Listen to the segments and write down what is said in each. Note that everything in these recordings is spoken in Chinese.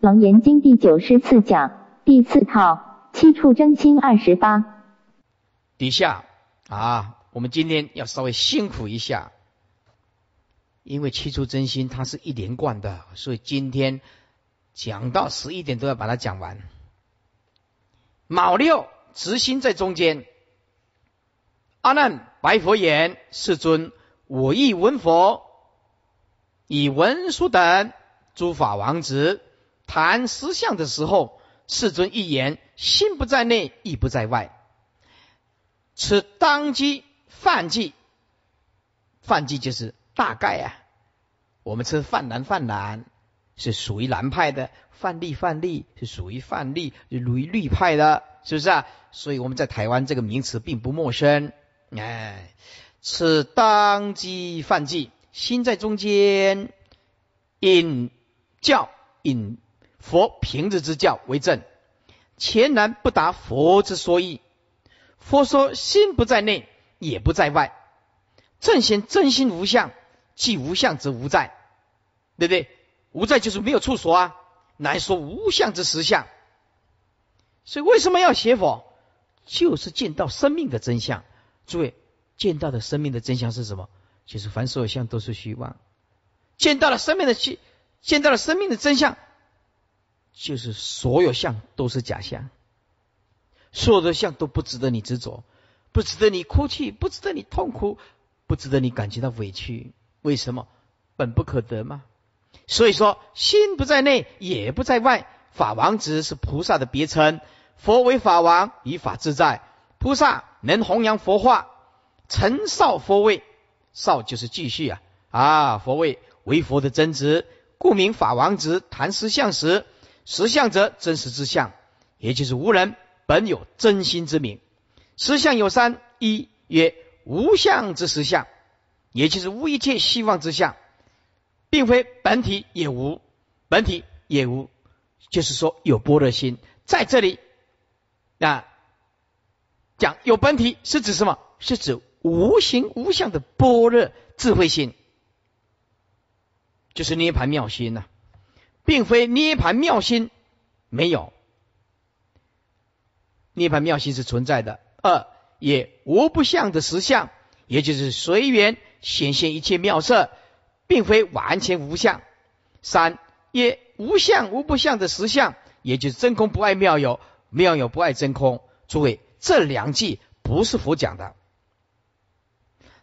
楞严经第九十四讲第四套七处真心二十八。底下啊，我们今天要稍微辛苦一下，因为七处真心它是一连贯的，所以今天讲到十一点都要把它讲完。卯六执心在中间。阿难白佛言：“世尊，我亦闻佛以文殊等诸法王子谈实相的时候，世尊一言：心不在内，意不在外。此当机犯忌，犯忌就是大概啊。我们吃泛蓝泛蓝是属于蓝派的，泛绿泛绿是属于泛绿，属于绿派的，是不是啊？所以我们在台湾这个名词并不陌生。”哎，此当机犯忌，心在中间，引教引佛平日之教为证，前然不达佛之说意。佛说心不在内，也不在外，正显真心无相，既无相则无在，对不对？无在就是没有处所啊，乃说无相之实相。所以为什么要学佛？就是见到生命的真相。诸位见到的生命的真相是什么？就是凡所有相都是虚妄。见到了生命的虚，见到了生命的真相，就是所有相都是假象。所有的相都不值得你执着，不值得你哭泣，不值得你痛苦，不值得你感觉到委屈。为什么？本不可得吗？所以说，心不在内，也不在外。法王子是菩萨的别称，佛为法王，以法自在。菩萨能弘扬佛化，成少佛位，少就是继续啊啊，佛位为佛的真值，故名法王子。谈实相时，实相则真实之相，也就是无人本有真心之名。实相有三：一曰无相之实相，也就是无一切希望之相，并非本体也无，本体也无，就是说有般若心在这里啊。讲有本体是指什么？是指无形无相的般若智慧心，就是涅盘妙心呐，并非涅盘妙心没有，涅盘妙心是存在的。二也无不相的实相，也就是随缘显现一切妙色，并非完全无相。三也无相无不相的实相，也就是真空不爱妙有，妙有不爱真空。诸位。这两句不是佛讲的，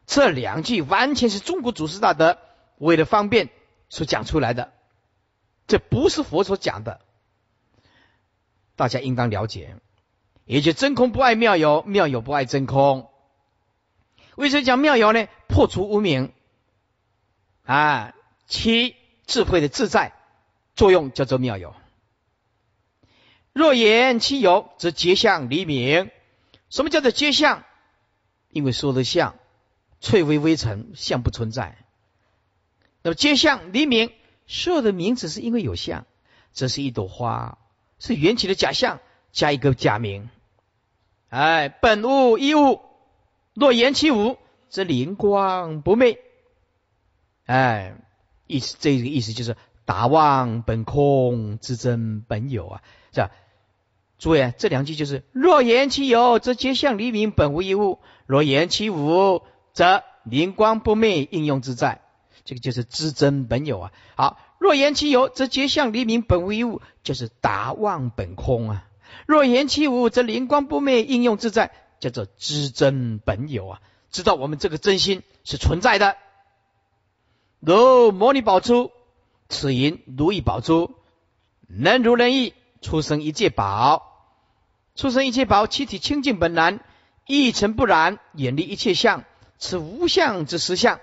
这两句完全是中国祖师大德为了方便所讲出来的，这不是佛所讲的，大家应当了解。也就真空不爱妙有，妙有不爱真空。为什么讲妙有呢？破除无明啊，其智慧的自在作用叫做妙有。若言其有，则结相离明。什么叫做皆相？因为说的相，翠微微尘，相不存在。那么皆相离明，所有的名字是因为有相，这是一朵花，是缘起的假象，加一个假名。哎，本无一物，若言其无，则灵光不昧。哎，意思这个意思就是达望本空之真本有啊，是吧？诸位，这两句就是：若言其有，则皆相离明，本无一物；若言其无，则灵光不昧，应用自在。这个就是知真本有啊。好，若言其有，则皆相离明，本无一物，就是达妄本空啊。若言其无，则灵光不灭，应用自在，叫做知真本有啊。知道我们这个真心是存在的。如摩尼宝珠，此银如意宝珠，能如人意。出生一切宝，出生一切宝，其体清净本然，一尘不染，远离一切相，此无相之实相。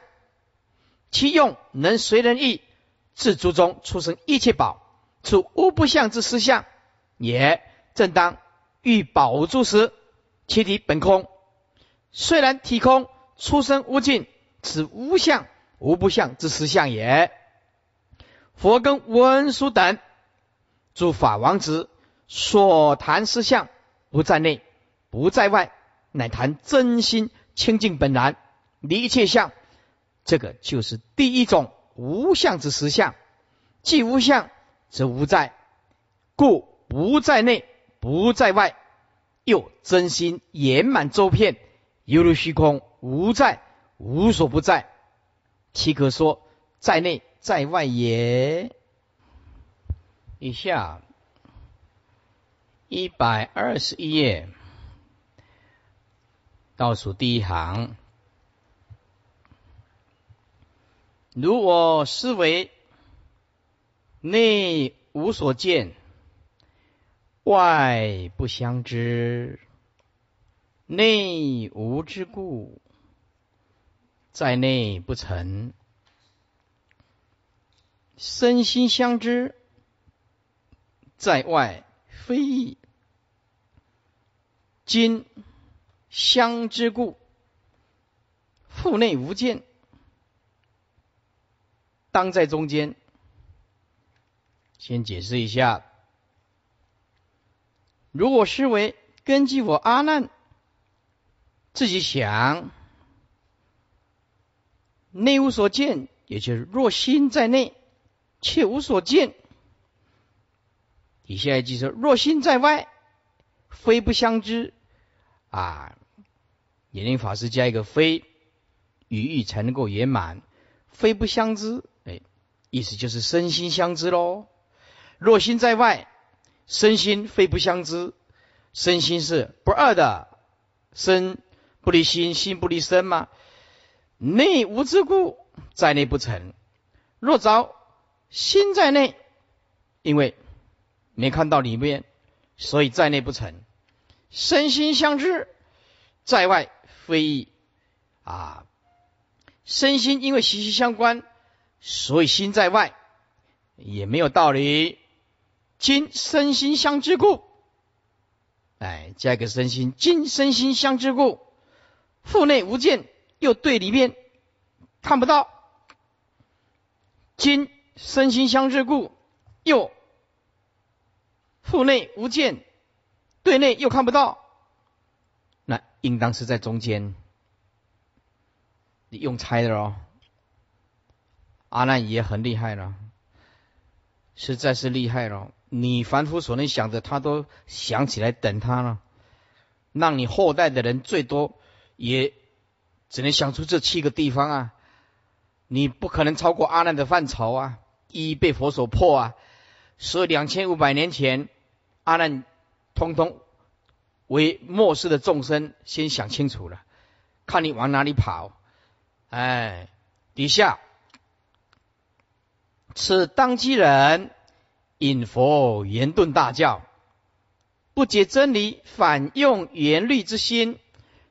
其用能随人意，自足中出生一切宝，此无不相之实相。也正当欲宝珠时，其体本空，虽然体空，出生无尽，此无相无不相之实相也。佛跟文殊等。诸法王子所谈实相，不在内，不在外，乃谈真心清净本然，离一切相。这个就是第一种无相之实相。既无相，则无在。故不在内，不在外，又真心圆满周遍，犹如虚空，无在，无所不在。岂可说在内在外也？以下一百二十一页倒数第一行，如我思维内无所见。外不相知，内无之故，在内不成；身心相知，在外非异。今相之故，腹内无见，当在中间。先解释一下。如果思维根据我阿难自己想，内无所见，也就是若心在内，却无所见。底下一句说：若心在外，非不相知。啊，眼灵法师加一个非，语义才能够圆满。非不相知，哎，意思就是身心相知喽。若心在外。身心非不相知，身心是不二的，身不离心，心不离身吗？内无之故，在内不成。若着心在内，因为没看到里面，所以在内不成。身心相知，在外非啊。身心因为息息相关，所以心在外也没有道理。今身心相之故，哎，加一个身心，今身心相之故，腹内无见，又对里面看不到。今身心相之故，又腹内无见，对内又看不到，那应当是在中间。你用猜的哦，阿难也很厉害了，实在是厉害了。你凡夫所能想的，他都想起来等他了。让你后代的人最多也只能想出这七个地方啊！你不可能超过阿难的范畴啊！一一被佛所破啊！所以两千五百年前，阿难通通为末世的众生先想清楚了，看你往哪里跑。哎，底下此当机人。引佛言顿大教，不解真理，反用言律之心，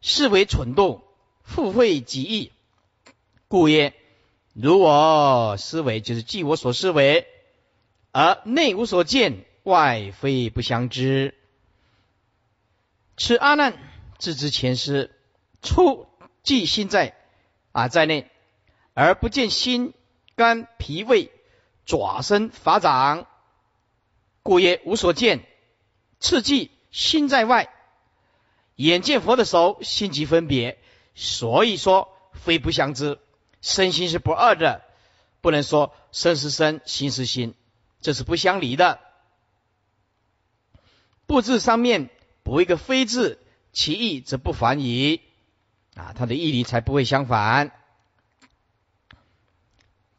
是为蠢动，复会己意。故曰：如我思维，就是即我所思维，而内无所见，外非不相知。此阿难自知前师，初即心在啊在内，而不见心肝脾胃爪身法掌。故曰无所见，次即心在外，眼见佛的手，心即分别，所以说非不相知，身心是不二的，不能说身是身，心是心，这是不相离的。不字上面补一个非字，其义则不反矣，啊，它的义理才不会相反。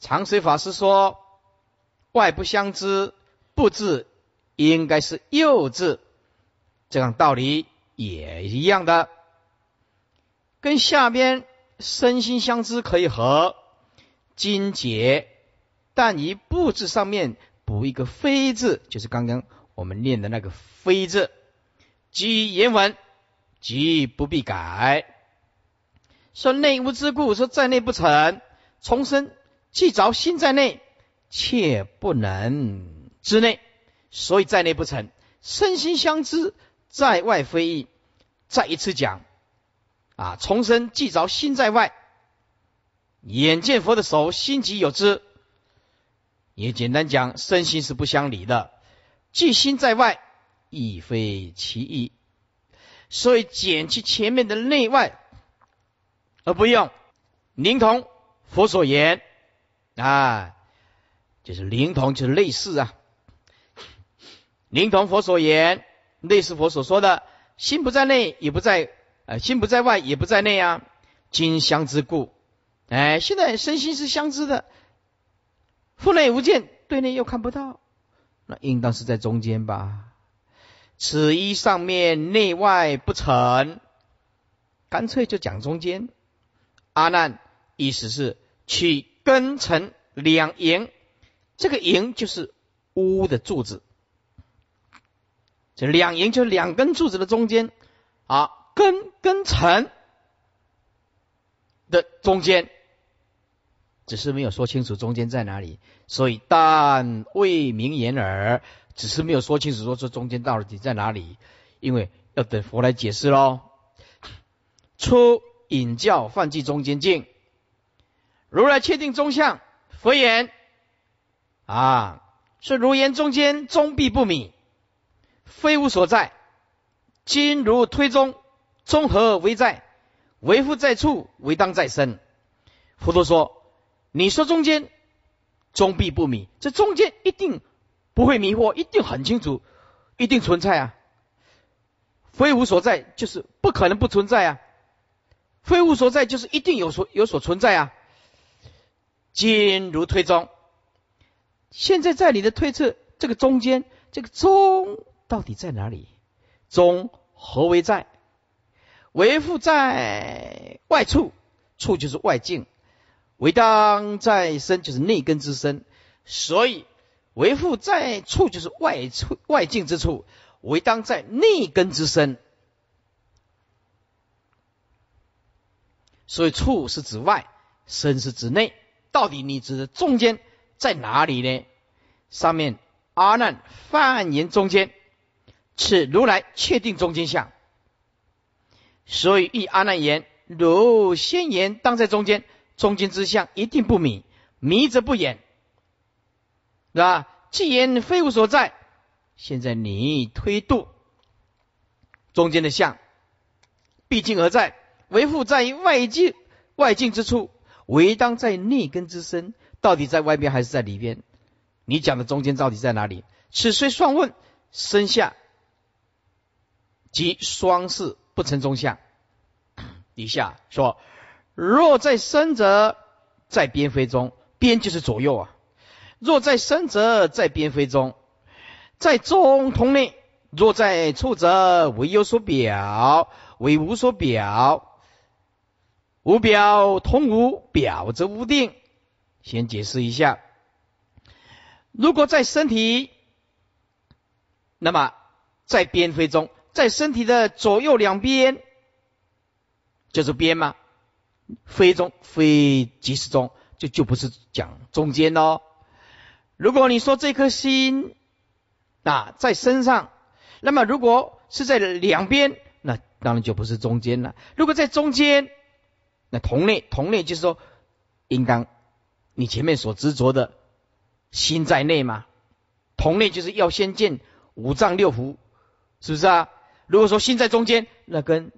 长水法师说，外不相知，不字。应该是幼稚，这样道理也一样的，跟下边身心相知可以合，精解，但以布字上面补一个非字，就是刚刚我们念的那个非字，即言文，即不必改。说内无之故，说在内不成，重生既着心在内，切不能之内。所以在内不成，身心相知，在外非异。再一次讲，啊，重生既着心在外，眼见佛的手，心即有之。也简单讲，身心是不相离的，既心在外，亦非其意。所以减去前面的内外，而不用灵同佛所言啊，就是灵同，就是类似啊。灵同佛所言，类似佛所说的，心不在内，也不在，呃，心不在外，也不在内啊。今相之故，哎，现在身心是相知的，腹内无见，对内又看不到，那应当是在中间吧？此一上面内外不成，干脆就讲中间。阿难，意思是取根尘两言，这个营就是屋的柱子。这两营就是两根柱子的中间，啊，根跟尘的中间，只是没有说清楚中间在哪里，所以但未明言耳，只是没有说清楚说这中间到底在哪里，因为要等佛来解释喽。出引教犯记中间境，如来确定中相，佛言啊，是如言中间中必不泯。非无所在，今如推中，中何为在？为复在处，为当在身。佛陀说：“你说中间，终必不迷。这中间一定不会迷惑，一定很清楚，一定存在啊！非无所在，就是不可能不存在啊！非无所在，就是一定有所有所存在啊！今如推中，现在在你的推测，这个中间，这个中。”到底在哪里？中何为在？为复在外处，处就是外境；为当在身，就是内根之身。所以为复在处，就是外处外境之处；为当在内根之身。所以处是指外，身是指内。到底你指的中间在哪里呢？上面阿难泛言中间。此如来确定中间相，所以依阿难言，如先言当在中间，中间之相一定不迷，迷则不言，是吧？既言非无所在，现在你推度中间的相，毕竟而在？为复在于外境外境之处，唯当在内根之身，到底在外边还是在里边？你讲的中间到底在哪里？此虽双问，身下。即双视不成中相。底下说：若在身者，在边非中，边就是左右啊；若在身者，在边非中，在中同内；若在处者，为有所表，为无所表。无表同无表，则无定。先解释一下：如果在身体，那么在边非中。在身体的左右两边，就是边吗？非中非即是中，就就不是讲中间哦。如果你说这颗心啊在身上，那么如果是在两边，那当然就不是中间了。如果在中间，那同类同类就是说，应当你前面所执着的心在内嘛。同类就是要先见五脏六腑，是不是啊？如果说心在中间，那跟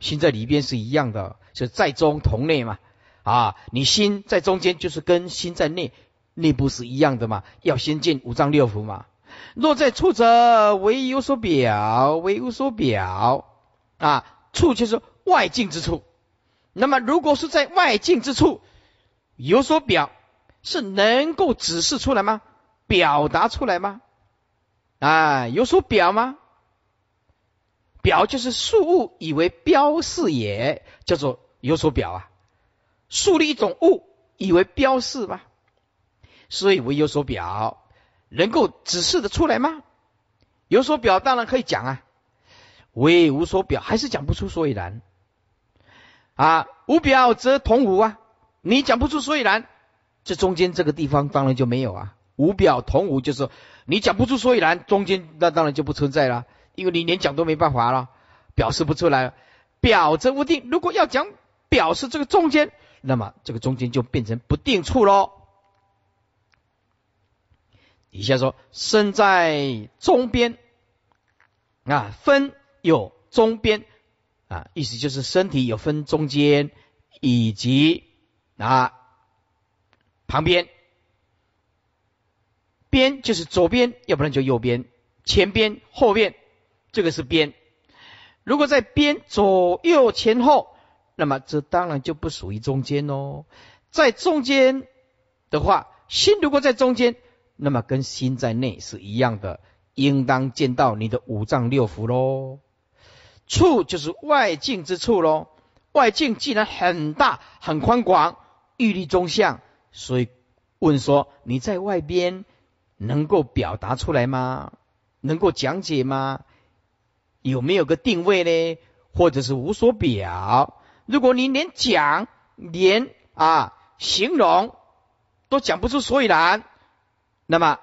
心在里边是一样的，是在中同内嘛？啊，你心在中间，就是跟心在内内部是一样的嘛？要先见五脏六腑嘛？若在处者，为有所表，为无所表啊，处就是外境之处。那么，如果是在外境之处有所表，是能够指示出来吗？表达出来吗？啊，有所表吗？表就是数物，以为标示也，叫做有所表啊。树立一种物，以为标示吧，所以为有所表，能够指示的出来吗？有所表当然可以讲啊，为无所表，还是讲不出所以然啊。无表则同无啊，你讲不出所以然，这中间这个地方当然就没有啊。无表同无，就是你讲不出所以然，中间那当然就不存在了。因为你连讲都没办法了，表示不出来，表则无定。如果要讲表示这个中间，那么这个中间就变成不定处喽。底下说身在中边啊，分有中边啊，意思就是身体有分中间以及啊旁边。边就是左边，要不然就右边，前边、后边，这个是边。如果在边左右前后，那么这当然就不属于中间喽。在中间的话，心如果在中间，那么跟心在内是一样的，应当见到你的五脏六腑喽。处就是外境之处喽。外境既然很大很宽广，玉立中相，所以问说你在外边能够表达出来吗？能够讲解吗？有没有个定位呢？或者是无所表？如果你连讲连啊形容都讲不出所以然，那么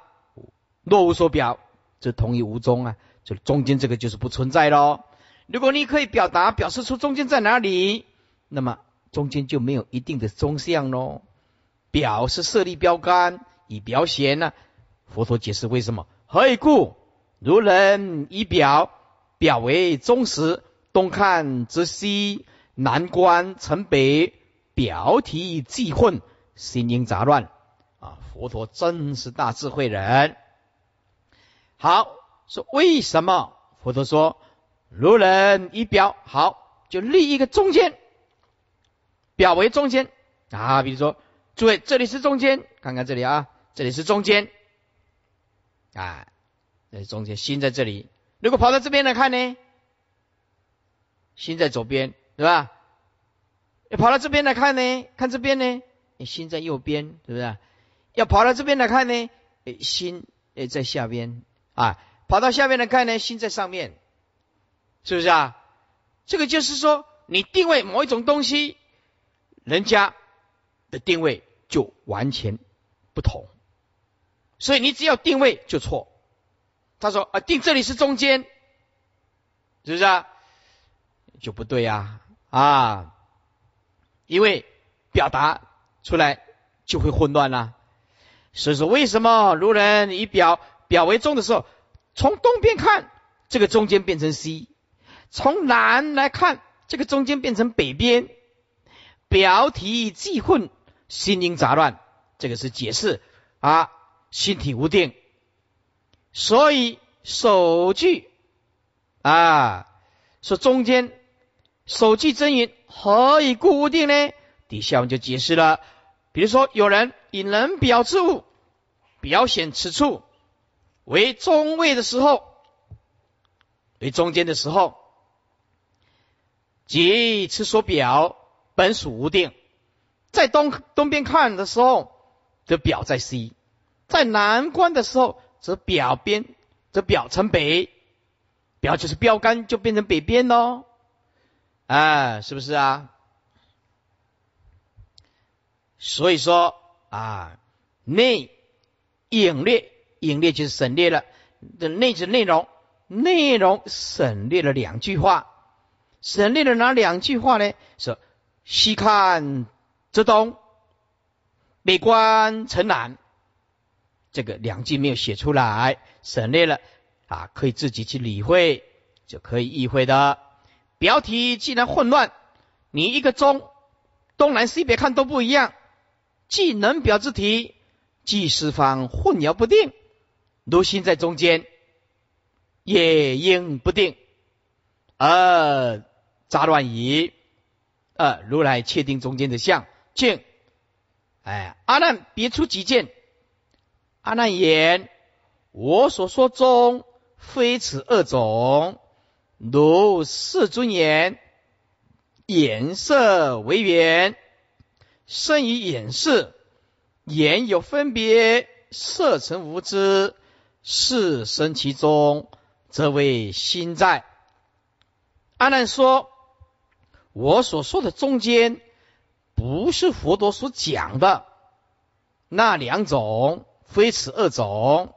若无所表，这同于无中啊，就中间这个就是不存在喽。如果你可以表达表示出中间在哪里，那么中间就没有一定的中相喽。表是设立标杆以表显呢。佛陀解释为什么？何以故？如人以表，表为中实，东看则西，南观成北，表体既混，心应杂乱。啊，佛陀真是大智慧人。好，说为什么？佛陀说。如人以表好，就立一个中间，表为中间啊。比如说，诸位，这里是中间，看看这里啊，这里是中间，啊，这中间，心在这里。如果跑到这边来看呢，心在左边，对吧？要跑到这边来看呢，看这边呢，心在右边，是不是？要跑到这边来看呢，心在下边啊，跑到下面来看呢，心在上面。是不是啊？这个就是说，你定位某一种东西，人家的定位就完全不同，所以你只要定位就错。他说啊，定这里是中间，是不是啊？就不对呀啊！因为表达出来就会混乱啦。所以说，为什么如人以表表为中的时候，从东边看，这个中间变成西。从南来看，这个中间变成北边，表体既混，心应杂乱。这个是解释啊，心体无定。所以首句啊，说中间首句真言何以故无定呢？底下我们就解释了。比如说，有人以人表之物表显此处为中位的时候，为中间的时候。即此所表本属无定，在东东边看的时候，则表在西；在南观的时候，则表边则表成北，表就是标杆，就变成北边喽。啊，是不是啊？所以说啊，内隐略，隐略就是省略了的内置内容，内容省略了两句话。省略了哪两句话呢？说西看则东，北观城南。这个两句没有写出来，省略了啊，可以自己去理会，就可以意会的。标题既然混乱，你一个中东南西北看都不一样，既能表之题，既四方混淆不定，如心在中间，也应不定，而。杂乱矣。呃，如来确定中间的相见。哎，阿难别出己见。阿难言：我所说中非此二种。如世尊言：眼色为缘，生于眼识，眼有分别，色成无知，是生其中，则为心在。阿难说。我所说的中间，不是佛陀所讲的那两种，非此二种。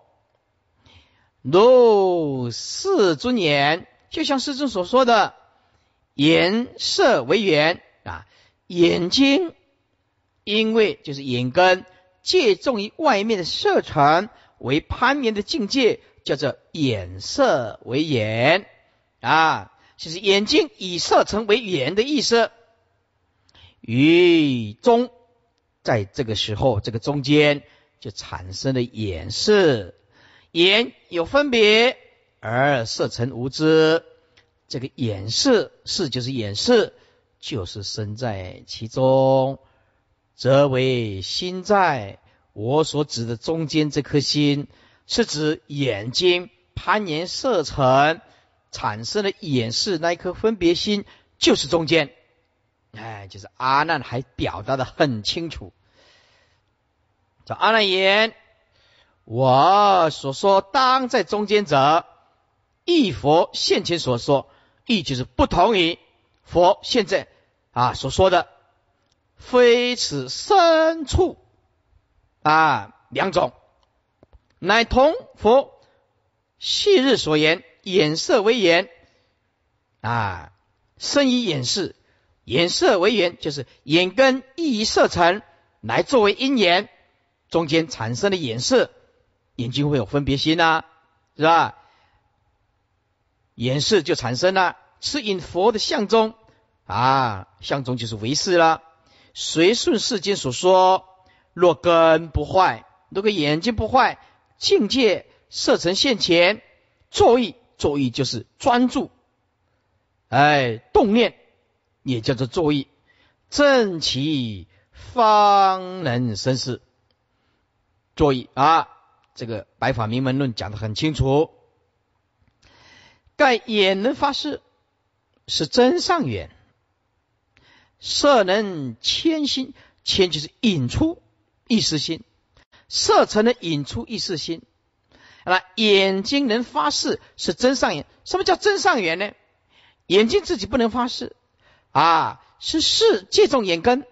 如世尊言，就像世尊所说的，眼色为缘啊，眼睛因为就是眼根借重于外面的色尘为攀缘的境界，叫做眼色为眼啊。就是眼睛以色成为眼的意思，于中，在这个时候，这个中间就产生了眼识，眼有分别而色成无知，这个眼识是就是眼识，就是身在其中，则为心在。我所指的中间这颗心，是指眼睛攀岩色尘产生的眼识那一颗分别心，就是中间。哎，就是阿难还表达的很清楚。叫阿难言：我所说当在中间者，亦佛现前所说，亦就是不同于佛现在啊所说的，非此深处。啊，两种，乃同佛昔日所言，眼色为言啊，生以眼视，眼色为缘，就是眼根意于色尘来作为因缘，中间产生的眼色，眼睛会有分别心呐，是吧？眼视就产生了，是因佛的相中啊，相中就是为事了，随顺世间所说。若根不坏，如果眼睛不坏，境界色成现前，作意作意就是专注，哎，动念也叫做作意，正其方能生事。作意啊，这个《白法明门论》讲的很清楚。盖眼能发誓，是真上缘；色能牵心，牵就是引出。意识心，色成能引出意识心。那眼睛能发誓是真上眼，什么叫真上眼呢？眼睛自己不能发誓。啊，是视借重眼根，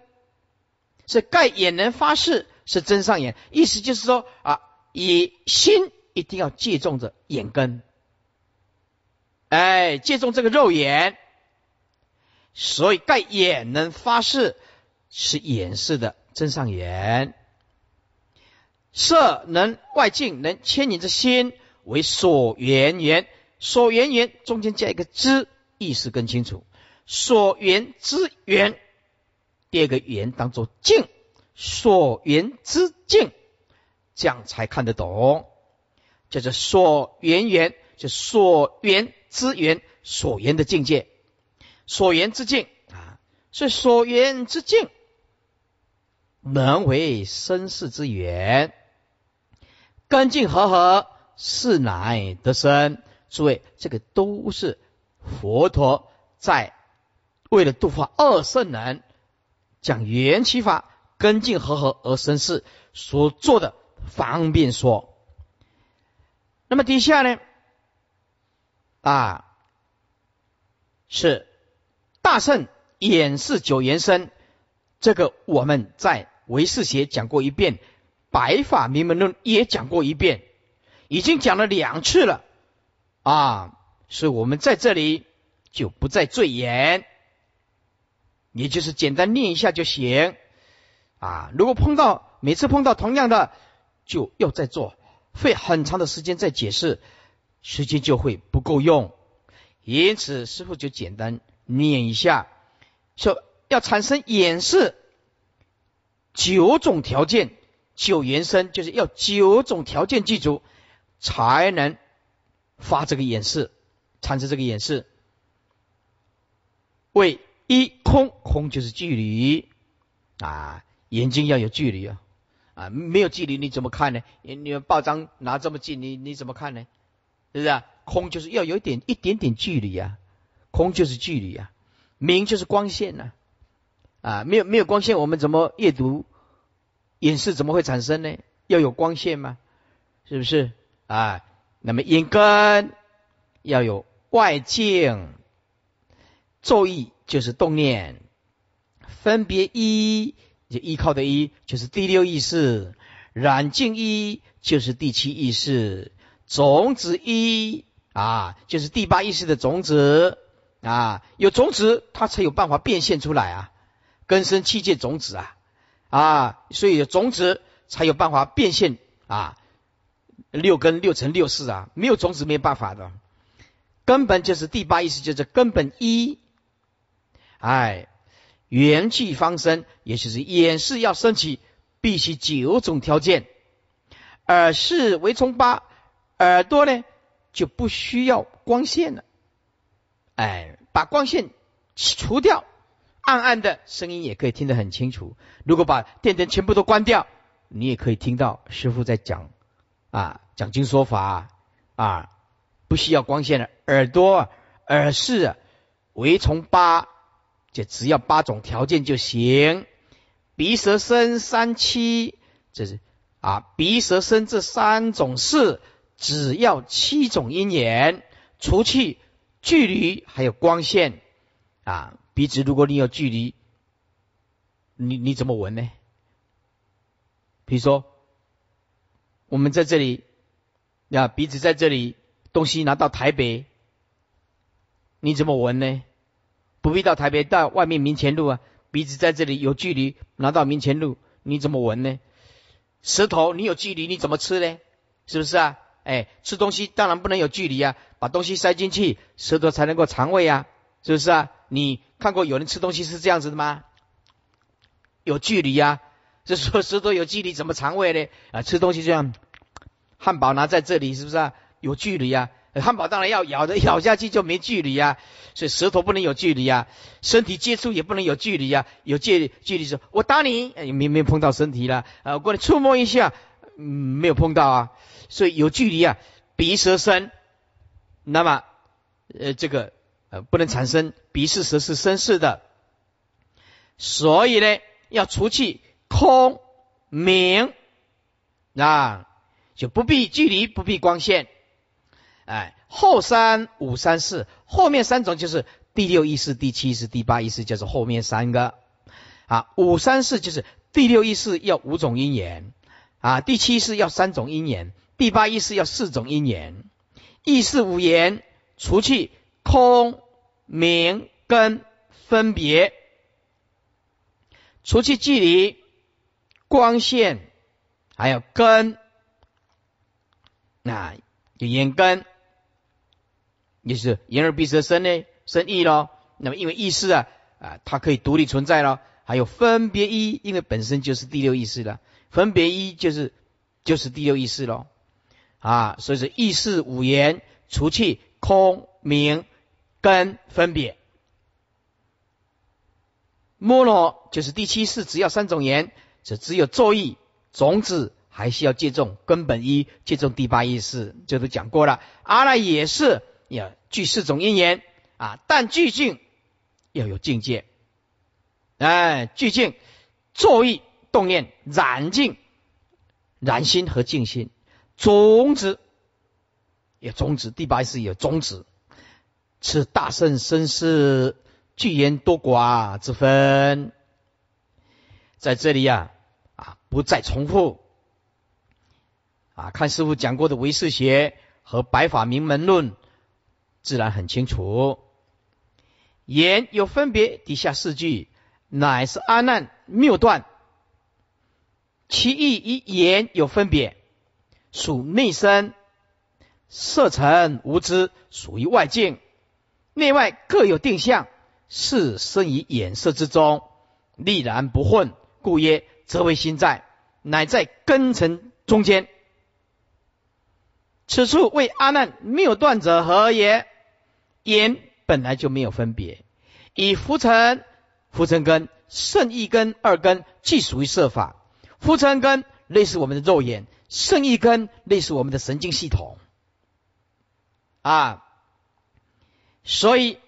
是盖眼能发誓是真上眼，意思就是说啊，以心一定要借重着眼根，哎，借重这个肉眼，所以盖眼能发誓是眼视的真上眼。色能外境，能牵引着心为所缘缘，所缘缘中间加一个知，意思更清楚。所缘之缘，第二个缘当做境，所缘之境，这样才看得懂。叫做所缘缘，就所缘之缘，所缘的境界，所缘之境啊，所以所缘之境能为生世之缘。根净和合，是乃得生。诸位，这个都是佛陀在为了度化二圣人，讲缘起法，根净和合而生事所做的方便说。那么底下呢，啊，是大圣演示九延伸，这个我们在唯识学讲过一遍。白法明门论也讲过一遍，已经讲了两次了啊，所以我们在这里就不再赘言，也就是简单念一下就行啊。如果碰到每次碰到同样的，就要再做，费很长的时间再解释，时间就会不够用。因此，师傅就简单念一下，说要产生演示九种条件。九延伸就是要九种条件具足，才能发这个演示，产生这个演示。为一空，空就是距离啊，眼睛要有距离啊，啊，没有距离你怎么看呢？你你报章拿这么近，你你怎么看呢？是不是？空就是要有一点一点点距离啊，空就是距离啊，明就是光线呐，啊，没有没有光线，我们怎么阅读？眼视怎么会产生呢？要有光线吗？是不是啊？那么眼根要有外境，作意就是动念，分别一就依靠的一就是第六意识，染净一就是第七意识，种子一啊就是第八意识的种子啊，有种子它才有办法变现出来啊，根生七界种子啊。啊，所以种子才有办法变现啊，六根六乘六四啊，没有种子没办法的，根本就是第八意识，就是根本一，哎，元气方生，也就是演示要升起，必须九种条件。耳视为从八，耳朵呢就不需要光线了。哎，把光线除掉，暗暗的声音也可以听得很清楚。如果把电灯全部都关掉，你也可以听到师傅在讲啊，讲经说法啊，不需要光线的耳朵、耳视为从八，就只要八种条件就行。鼻舌身三七，这是啊，鼻舌身这三种事，只要七种因缘，除去。距离还有光线啊，鼻子如果你有距离，你你怎么闻呢？比如说，我们在这里，啊，鼻子在这里，东西拿到台北，你怎么闻呢？不必到台北，到外面民前路啊，鼻子在这里有距离，拿到民前路，你怎么闻呢？舌头你有距离，你怎么吃呢？是不是啊？哎，吃东西当然不能有距离啊，把东西塞进去，舌头才能够肠胃啊，是不是啊？你看过有人吃东西是这样子的吗？有距离啊，这说舌头有距离怎么肠胃呢？啊，吃东西这样，汉堡拿在这里是不是啊？有距离啊，汉堡当然要咬的，咬下去就没距离啊，所以舌头不能有距离啊，身体接触也不能有距离啊，有距离距离说，我打你，没没碰到身体了，啊，过来触摸一下，嗯，没有碰到啊。所以有距离啊，鼻舌身，那么呃这个呃不能产生鼻是舌是身是的，所以呢要除去空明啊，就不必距离不必光线，哎后三五三四后面三种就是第六意识第七意识第八意识就是后面三个。啊五三四就是第六意识要五种因缘。啊第七是要三种因缘。第八意识要四种因缘，意识五言，除去空、明、根、分别，除去距离、光线，还有根，那有眼根，也是眼耳鼻舌身呢，生意咯。那么因为意识啊啊，它可以独立存在咯。还有分别一，因为本身就是第六意识了，分别一就是就是第六意识咯。啊，所以是意识五言，除去空明根分别，摩罗就是第七世，只要三种言，这只有作意种子，还是要借重根本一，借重第八意识，这都讲过了。阿赖也是要具四种因缘啊，但具境要有境界，哎，具境作意动念染境，染心和静心。种子有种子，第八意识有种子，此大圣身世具言多寡之分，在这里呀啊不再重复啊，看师傅讲过的唯识学和白法明门论，自然很清楚。言有分别，底下四句乃是阿难谬断，其意与言有分别。属内身，色尘无知，属于外境，内外各有定向，是生于眼色之中，立然不混，故曰则为心在，乃在根尘中间。此处为阿难谬断者何也？眼本来就没有分别，以浮尘、浮尘根、圣意根二根，既属于色法，浮尘根类似我们的肉眼。圣意根类似我们的神经系统啊，所以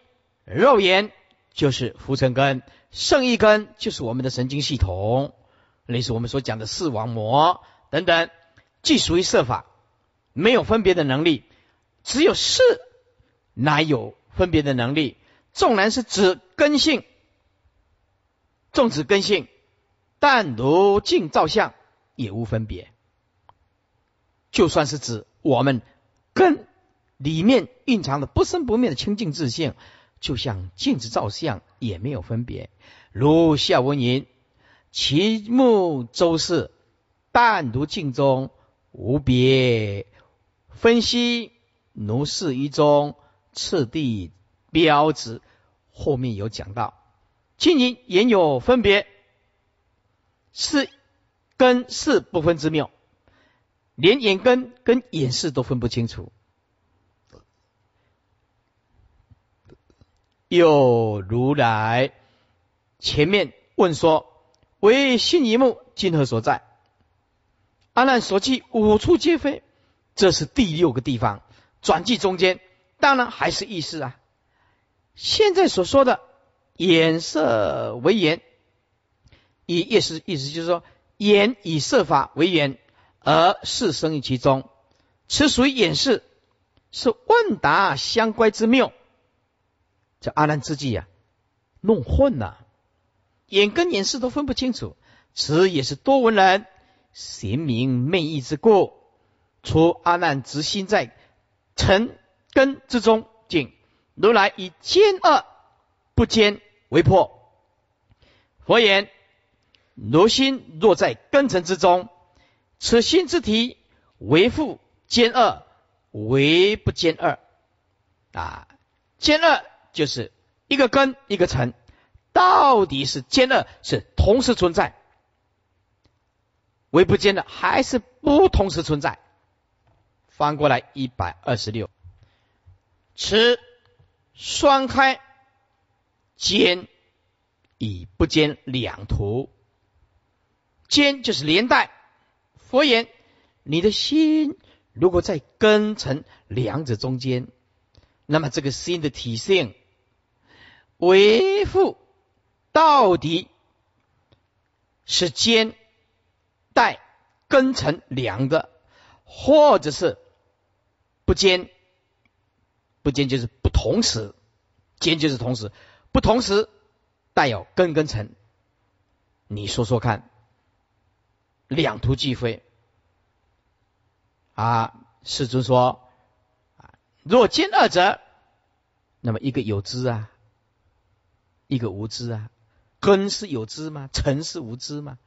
肉眼就是浮尘根，圣意根就是我们的神经系统，类似我们所讲的视网膜等等，既属于色法，没有分别的能力，只有视乃有分别的能力。纵然是指根性，纵指根性，但如镜照相也无分别。就算是指我们根里面蕴藏的不生不灭的清净自性，就像镜子照相也没有分别。如下文言：其目周视，但如镜中无别。分析如是一中次第标志，后面有讲到，经营言有分别，是根是不分之妙。连眼根跟眼视都分不清楚。又如来前面问说：“唯心一目，今何所在？”阿难所记五处皆非，这是第六个地方。转记中间，当然还是意识啊。现在所说的眼色为眼，以意思意思就是说，眼以色法为眼，而事生于其中，此属于眼识，是问答相乖之妙。这阿难之计呀，弄混了，眼跟眼识都分不清楚，此也是多闻人。贤明昧意之故，除阿难之心在尘根之中，竟如来以坚恶不坚为破。佛言：如心若在根尘之中，此心之体为复坚恶，为不坚恶。啊，坚恶就是一个根一个尘，到底是兼二是同时存在。为不兼的还是不同时存在。翻过来一百二十六，此双开兼以不兼两途，兼就是连带。佛言：你的心如果在根尘两者中间，那么这个心的体性为父到底是兼。带根成两个，或者是不兼，不坚就是不同时，坚就是同时，不同时带有根根尘。你说说看，两途俱非啊？世尊说啊，若兼二者，那么一个有知啊，一个无知啊。根是有知吗？尘是无知吗？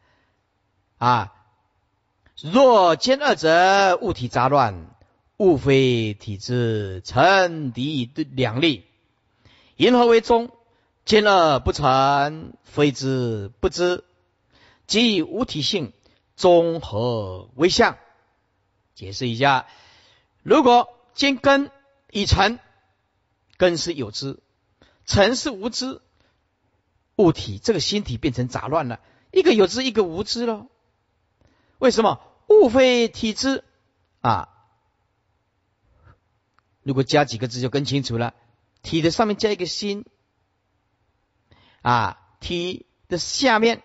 啊？若兼二者，物体杂乱，物非体之，成敌两利。因何为中？兼二不成，非之不知，即无体性，综合为相。解释一下：如果兼根已成，根是有知，成是无知，物体这个心体变成杂乱了，一个有知，一个无知了。为什么？物非体知啊！如果加几个字就更清楚了。体的上面加一个心啊，体的下面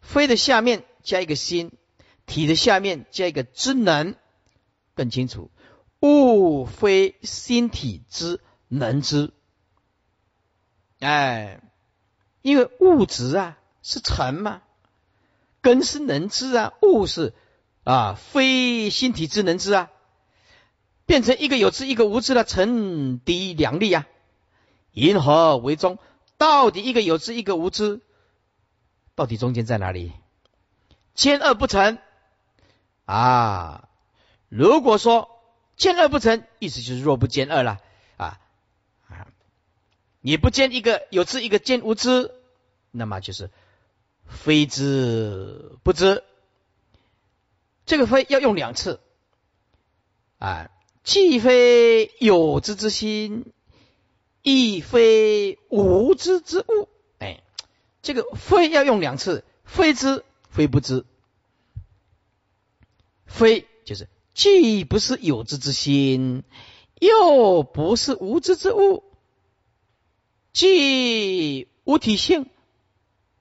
非的下面加一个心，体的下面加一个知能，更清楚。物非心体之能知，哎，因为物质啊是尘嘛。根是能知啊，物是啊，非心体之能知啊，变成一个有知一个无知的成敌两立啊，银河为中，到底一个有知一个无知，到底中间在哪里？兼二不成啊！如果说兼二不成，意思就是若不兼二了，你不见一个有知一个见无知，那么就是。非知不知，这个非要用两次啊，既非有知之心，亦非无知之物。哎，这个非要用两次，非知非不知，非就是既不是有知之心，又不是无知之物，既无体性。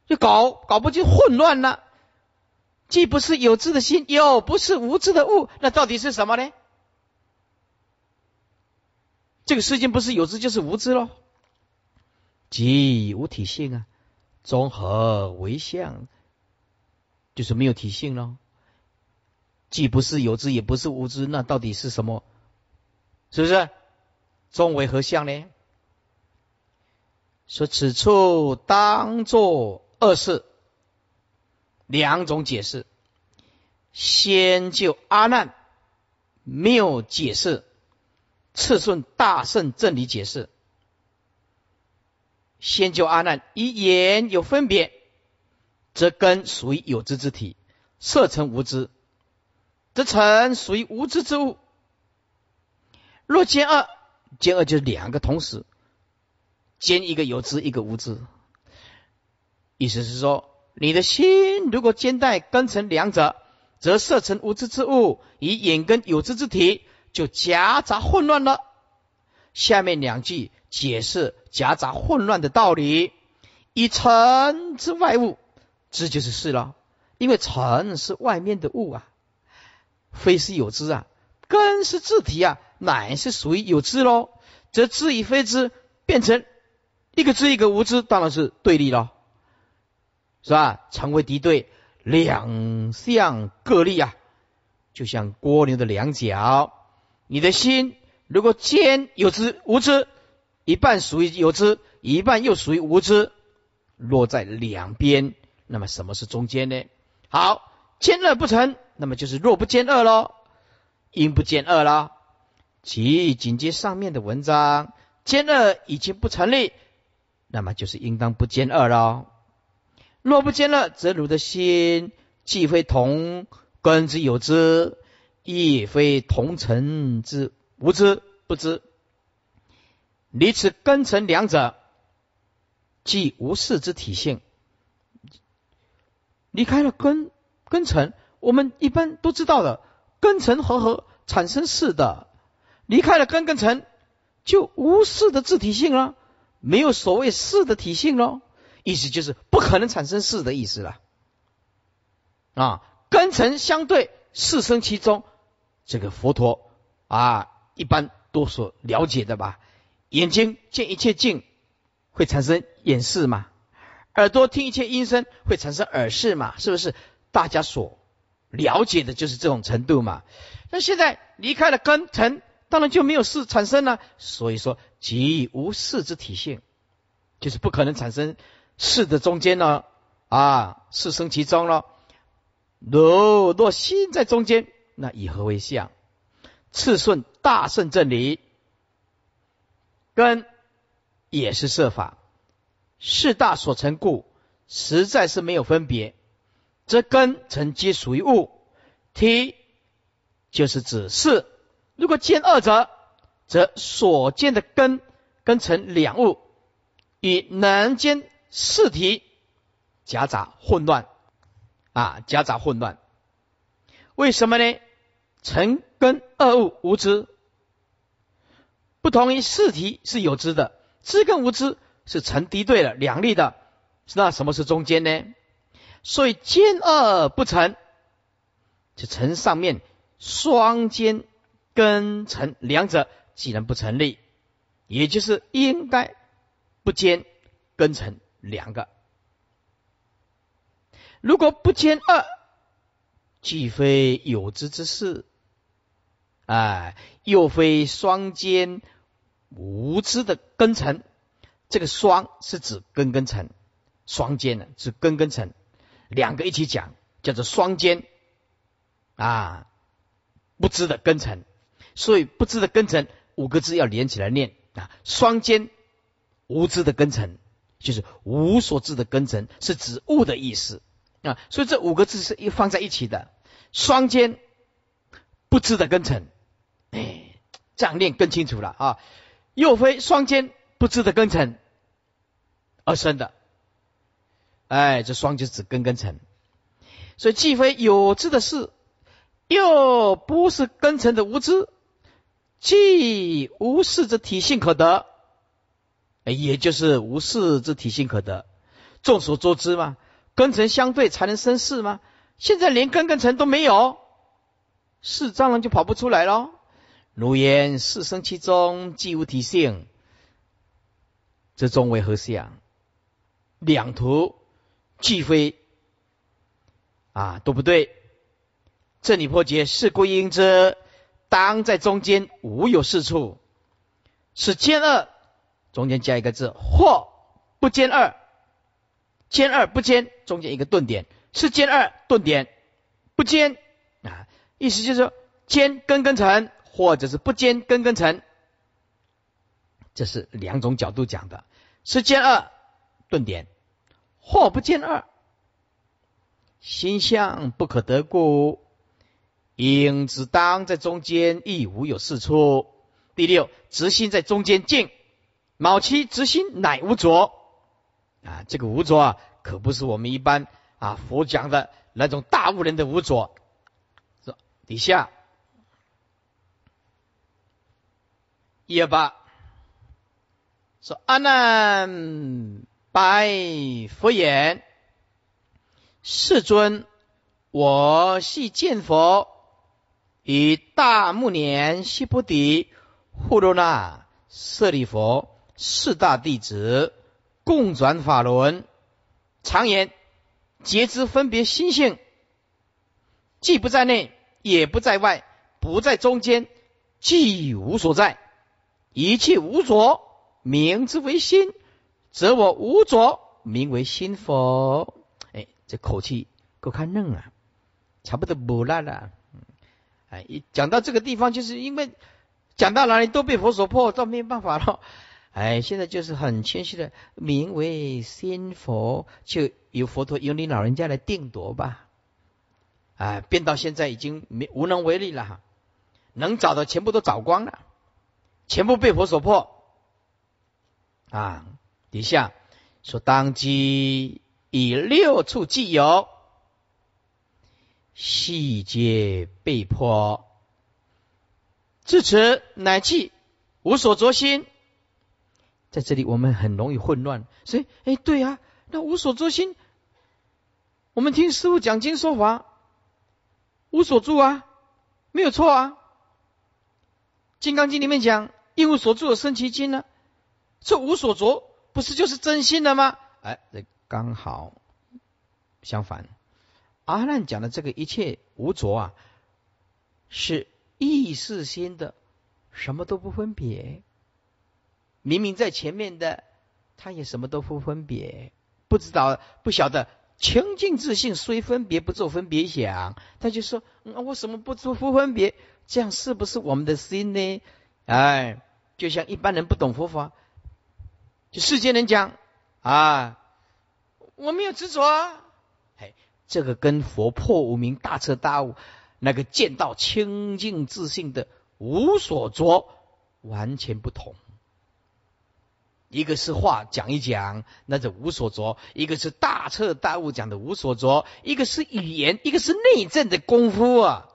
就搞搞不就混乱了，既不是有知的心，又不是无知的物，那到底是什么呢？这个世间不是有知就是无知喽，即无体性啊，综合为相，就是没有体性喽。既不是有知，也不是无知，那到底是什么？是不是？中为何相呢？说此处当作。二事两种解释，先就阿难谬解释，次顺大圣正理解释。先就阿难以言有分别，则根属于有知之体，色成无知。则尘属于无知之物。若兼二，兼二就是两个同时，兼一个有知，一个无知。意思是说，你的心如果兼带根成两者，则色成无知之物，以眼根有知之体，就夹杂混乱了。下面两句解释夹杂混乱的道理：以尘之外物，知就是事了，因为尘是外面的物啊，非是有知啊，根是自体啊。乃是属于有知喽，则知与非知变成一个知一个无知，当然是对立了，是吧？成为敌对，两相各立啊，就像蜗牛的两角。你的心如果兼有知无知，一半属于有知，一半又属于无知，落在两边，那么什么是中间呢？好，兼二不成，那么就是若不兼二喽，应不兼二了。即紧接上面的文章，兼二已经不成立，那么就是应当不兼二了。若不兼二，则汝的心既非同根之有之，亦非同尘之无知不知。离此根尘两者，即无事之体性。离开了根根尘，我们一般都知道的，根尘合合产生事的。离开了根根尘，就无事的自体性了，没有所谓事的体性喽。意思就是不可能产生事的意思了。啊，根尘相对，事生其中。这个佛陀啊，一般都所了解的吧？眼睛见一切境，会产生眼视嘛？耳朵听一切音声，会产生耳视嘛？是不是？大家所了解的就是这种程度嘛？那现在离开了根尘。当然就没有事产生了，所以说即无事之体性，就是不可能产生事的中间呢啊，事生其中了。若若心在中间，那以何为相？次顺大圣正理，根也是设法，事大所成故，实在是没有分别，这根成皆属于物，体就是指事。如果见二者，则所见的根根成两物，与能见四体夹杂混乱啊，夹杂混乱。为什么呢？成根二物无知，不同于四体是有知的，知跟无知是成敌对了两立的。那什么是中间呢？所以兼二不成，就成上面双肩。根成两者既然不成立，也就是应该不兼根成两个。如果不兼二，既非有知之事，哎，又非双兼无知的根成。这个双是指根根成，双兼呢是根根成，两个一起讲叫做双兼啊，不知的根成。所以不知的根尘五个字要连起来念啊，双肩无知的根尘就是无所知的根尘，是指物的意思啊。所以这五个字是一放在一起的，双肩不知的根尘，哎，这样念更清楚了啊。又非双肩不知的根尘而生的，哎，这双就指根根尘，所以既非有知的事，又不是根尘的无知。既无事之体性可得，也就是无事之体性可得。众所周知嘛，根尘相对才能生事吗？现在连根根尘都没有，事当然就跑不出来了。如言事生其中，既无体性，这中为何相？两途俱非啊，都不对。这里破解是故应之。当在中间无有是处，是兼二，中间加一个字，或不兼二，兼二不兼，中间一个顿点，是兼二顿点，不兼啊，意思就是说兼根根成，或者是不兼根根成，这是两种角度讲的，是兼二顿点，或不兼二，心相不可得故。应之当在中间，亦无有是处。第六，直心在中间静。卯七直心乃无着啊，这个无着啊，可不是我们一般啊佛讲的那种大悟人的无着。说底下一二八说阿难拜佛言：世尊，我系见佛。以大目年悉不底护罗那舍利佛四大弟子共转法轮，常言皆知分别心性，既不在内，也不在外，不在中间，既无所在，一切无着，名之为心，则我无着，名为心佛。哎，这口气够看嫩啊，差不多不烂了。哎，一讲到这个地方，就是因为讲到哪里都被佛所破，都没办法了。哎，现在就是很谦虚的，名为仙佛，就由佛陀由你老人家来定夺吧。哎，变到现在已经没无能为力了，能找的全部都找光了，全部被佛所破。啊，底下说当机以六处既有。细节被迫，至此乃记无所着心。在这里我们很容易混乱，所以，哎，对啊，那无所着心，我们听师傅讲经说法，无所住啊，没有错啊。金刚经里面讲，一无所住而生其心呢，这无所着不是就是真心了吗？哎，这刚好相反。阿难讲的这个一切无着啊，是意识心的，什么都不分别。明明在前面的，他也什么都不分别，不知道不晓得清净自信虽分别不做分别想，他就说：我什么不做不分别？这样是不是我们的心呢？哎，就像一般人不懂佛法，就世间人讲啊，我没有执着啊。这个跟佛破无明、大彻大悟、那个见到清净自信的无所着完全不同。一个是话讲一讲，那是无所着；一个是大彻大悟讲的无所着；一个是语言，一个是内证的功夫啊。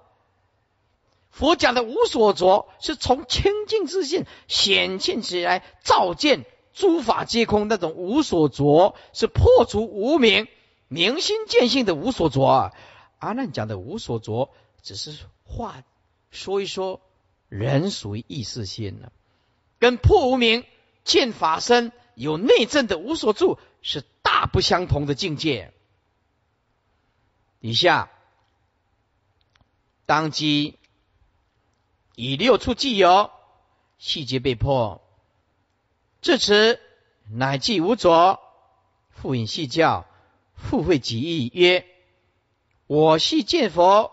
佛讲的无所着，是从清净自信显现起来，照见诸法皆空那种无所着，是破除无明。明心见性的无所着啊，阿难讲的无所着，只是话说一说，人属于意识心了，跟破无明见法身有内证的无所住是大不相同的境界。以下当机以六处既有细节被破，至此乃即无着，复引细教。复会即意曰：“我系见佛，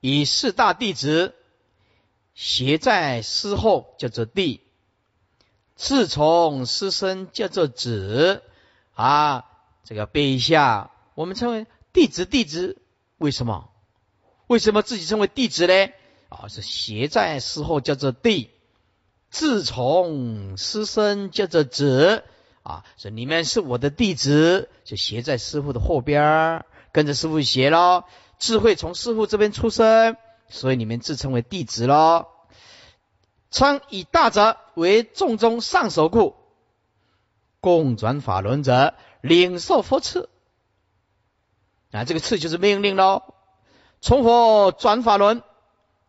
以四大弟子携在师后，叫做弟；自从师身，叫做子。啊，这个背一下，我们称为弟子。弟子为什么？为什么自己称为弟子呢？啊，是携在师后，叫做弟；自从师身，叫做子。”啊，说你们是我的弟子，就学在师傅的后边跟着师傅学喽。智慧从师傅这边出生，所以你们自称为弟子喽。称以大者为众中上首故，共转法轮者领受佛赐。啊，这个赐就是命令喽。从佛转法轮，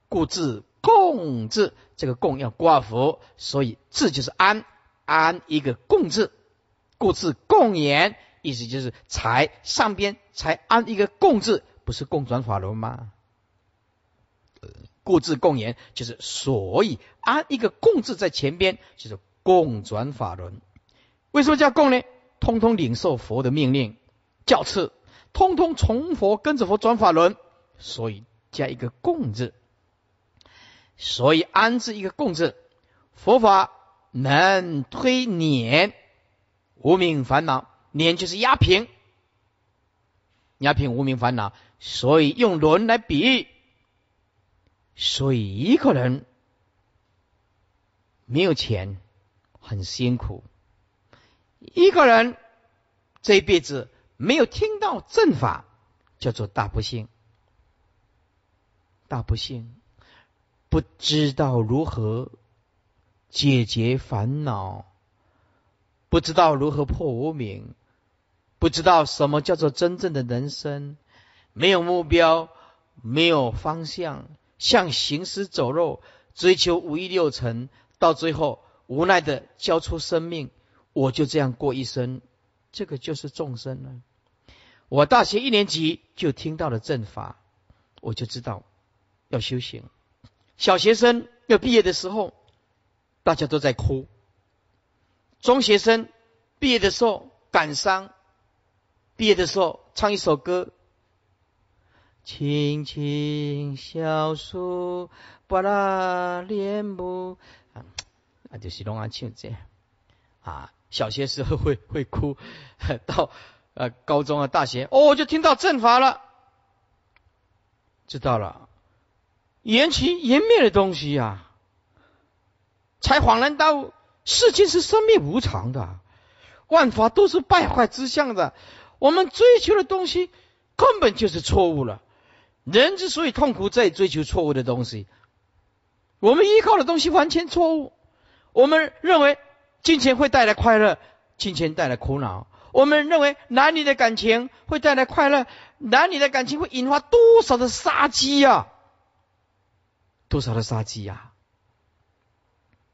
故自共字，这个共要挂佛，所以字就是安安一个共字。故字共言，意思就是才上边才安一个共字，不是共转法轮吗？故字共言就是所以安一个共字在前边，就是共转法轮。为什么叫共呢？通通领受佛的命令，教次，通通从佛跟着佛转法轮，所以加一个共字。所以安置一个共字，佛法能推碾。无名烦恼，年就是压平，压平无名烦恼，所以用轮来比喻所以一个人没有钱很辛苦，一个人这一辈子没有听到正法，叫做大不幸。大不幸，不知道如何解决烦恼，不知道如何破无明，不知道什么叫做真正的人生，没有目标，没有方向，像行尸走肉，追求五欲六尘，到最后无奈的交出生命，我就这样过一生，这个就是众生了。我大学一年级就听到了正法，我就知道。要修行，小学生要毕业的时候，大家都在哭；中学生毕业的时候感伤，毕业的时候唱一首歌：“青青小树，把那莲木啊，就是拢啊唱这。啊。小学时候会会哭，到呃高中啊大学。哦，就听到正法了，知道了。缘起缘灭的东西呀，才恍然大悟，世间是生命无常的，万法都是败坏之相的。我们追求的东西根本就是错误了。人之所以痛苦，在追求错误的东西。我们依靠的东西完全错误。我们认为金钱会带来快乐，金钱带来苦恼。我们认为男女的感情会带来快乐，男女的感情会引发多少的杀机呀？多少的杀机呀，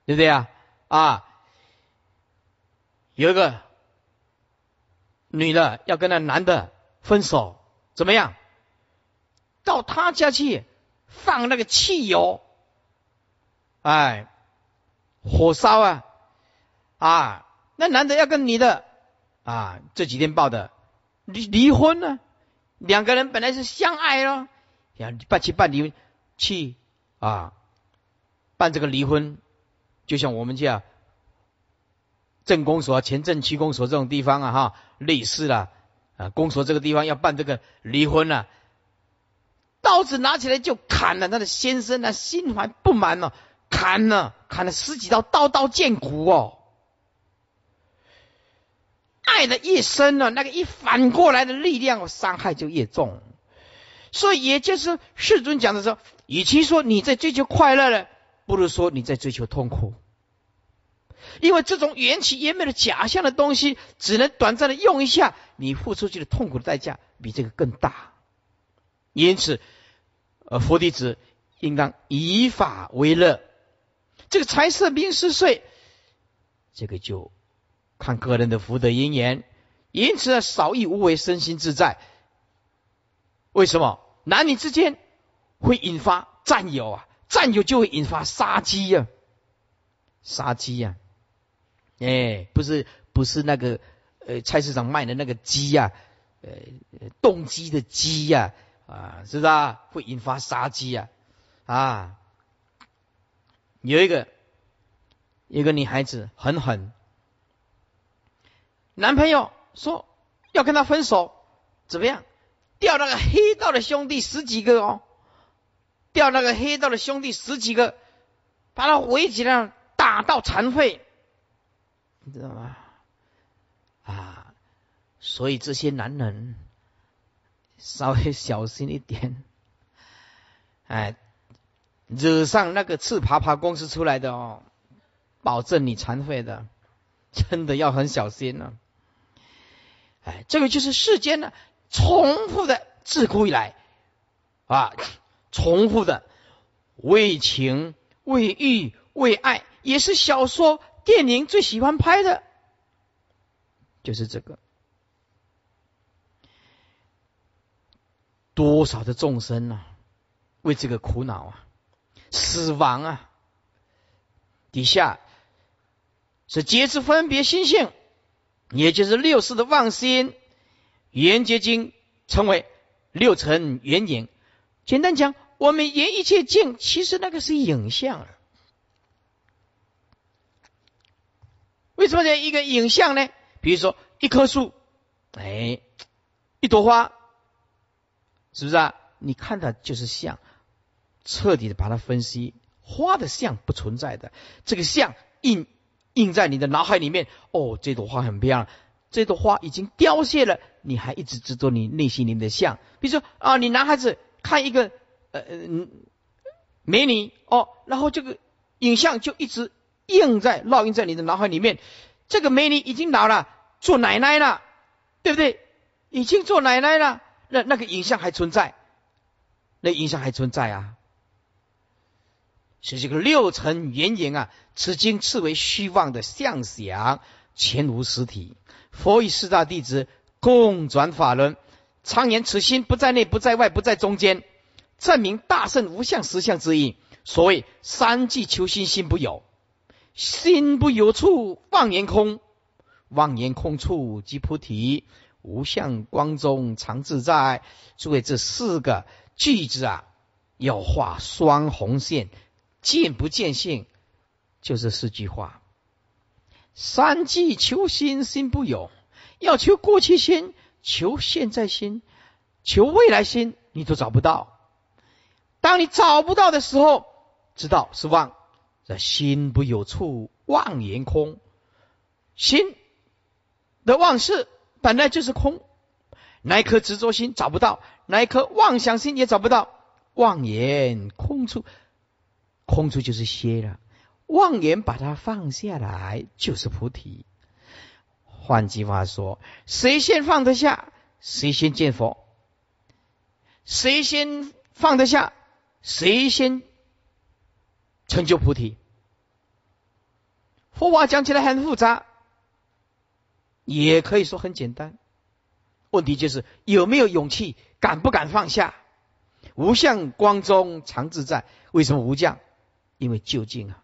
对不对呀？啊，有一个女的要跟那男的分手，怎么样？到他家去放那个汽油，哎，火烧啊啊！那男的要跟女的啊，这几天报的离离婚呢？两个人本来是相爱咯，要办去办离婚去。啊，办这个离婚，就像我们这样镇公所、前镇区公所这种地方啊，哈，类似了啊。公所这个地方要办这个离婚了，刀子拿起来就砍了他的先生啊，心怀不满了，砍了，砍了十几刀，刀刀见骨哦。爱的越深了，那个一反过来的力量，伤害就越重。所以，也就是世尊讲的说，与其说你在追求快乐了，不如说你在追求痛苦。因为这种缘起缘灭的假象的东西，只能短暂的用一下，你付出去的痛苦的代价比这个更大。因此，呃，佛弟子应当以法为乐。这个财色名食睡，这个就看个人的福德因缘。因此，少欲无为，身心自在。为什么？男女之间会引发占有啊，占有就会引发杀机呀，杀机呀，哎，不是不是那个呃菜市场卖的那个鸡呀，呃动机的鸡呀，啊，是不是啊？会引发杀机呀？啊，有一个一个女孩子很狠，男朋友说要跟她分手，怎么样？调那个黑道的兄弟十几个哦，调那个黑道的兄弟十几个，把他围起来打到残废，你知道吗？啊，所以这些男人稍微小心一点，哎，惹上那个赤爬爬公司出来的哦，保证你残废的，真的要很小心呢。哎，这个就是世间呢。重复的，自古以来啊，重复的为情、为欲、为爱，也是小说、电影最喜欢拍的，就是这个。多少的众生啊，为这个苦恼啊，死亡啊，底下是皆是分别心性，也就是六世的妄心。缘觉经称为六尘缘影。简单讲，我们言一切境，其实那个是影像。为什么叫一个影像呢？比如说一棵树，哎，一朵花，是不是啊？你看它就是像，彻底的把它分析。花的像不存在的，这个像印印在你的脑海里面。哦，这朵花很漂亮，这朵花已经凋谢了，你还一直执着你内心里的像。比如说啊，你男孩子看一个呃嗯美女哦，然后这个影像就一直印在烙印在你的脑海里面。这个美女已经老了，做奶奶了，对不对？已经做奶奶了，那那个影像还存在，那影像还存在啊。是这个六尘缘影啊，此经次为虚妄的相想，前无实体。佛与四大弟子共转法轮，常言此心不在内，不在外，不在中间，证明大圣无相实相之意。所谓三际求心，心不有，心不有处妄言空，妄言空处即菩提。无相光中常自在。诸位，这四个句子啊，要画双红线。见不见性，就这四句话。三际求心，心不有；要求过去心，求现在心，求未来心，你都找不到。当你找不到的时候，知道是妄。这心不有处，妄言空。心的妄事本来就是空，那一颗执着心找不到，那一颗妄想心也找不到。妄言空处。空处就是歇了，妄言把它放下来就是菩提。换句话说，谁先放得下，谁先见佛；谁先放得下，谁先成就菩提。佛法讲起来很复杂，也可以说很简单。问题就是有没有勇气，敢不敢放下？无相光中常自在，为什么无相？因为究竟啊，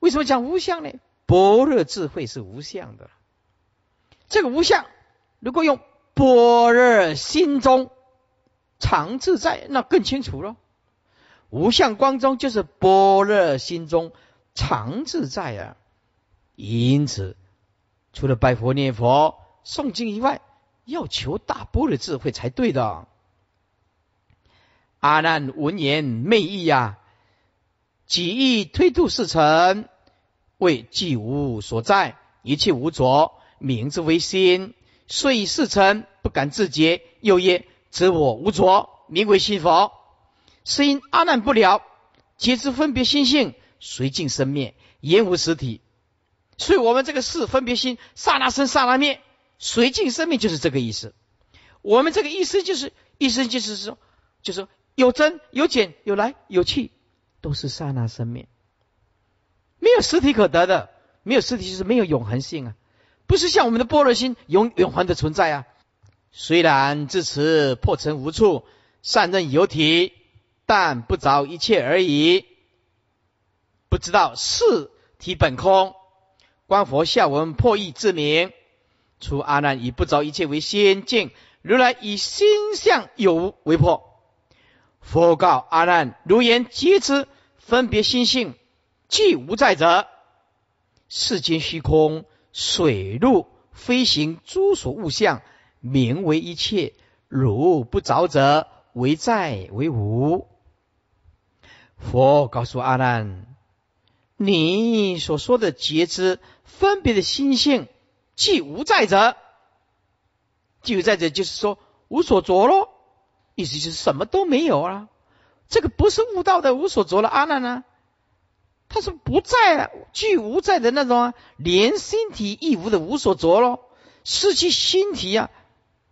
为什么讲无相呢？般若智慧是无相的。这个无相，如果用般若心中常自在，那更清楚了。无相光中就是般若心中常自在啊。因此，除了拜佛念佛诵经以外，要求大般若智慧才对的。阿难闻言昧意呀。己意推度世尘，为既无所在，一切无着，名之为心。遂以世尘不敢自觉，又曰：则我无着，名为心佛。是因阿难不了，皆知分别心性随境生灭，言无实体。所以我们这个是分别心，刹那生刹那灭，随境生灭就是这个意思。我们这个意思就是，意思就是说，就是有增有减，有来有去。都是刹那生灭，没有实体可得的，没有实体就是没有永恒性啊！不是像我们的般若心永永恒的存在啊！虽然至此破尘无处，善任有体，但不着一切而已。不知道四体本空，观佛下文破译之名，除阿难以不着一切为先境，如来以心相有为破。佛告阿难：如言皆知，分别心性，既无在者，世间虚空、水陆、飞行诸所物象，名为一切。如不着者，为在为无。佛告诉阿难：你所说的觉知、分别的心性，即无在者，即无在者，就是说无所着咯。意思就是什么都没有啊！这个不是悟道的无所着了阿难呢？他是不在、具无在的那种啊，连心体亦无的无所着咯，失去心体呀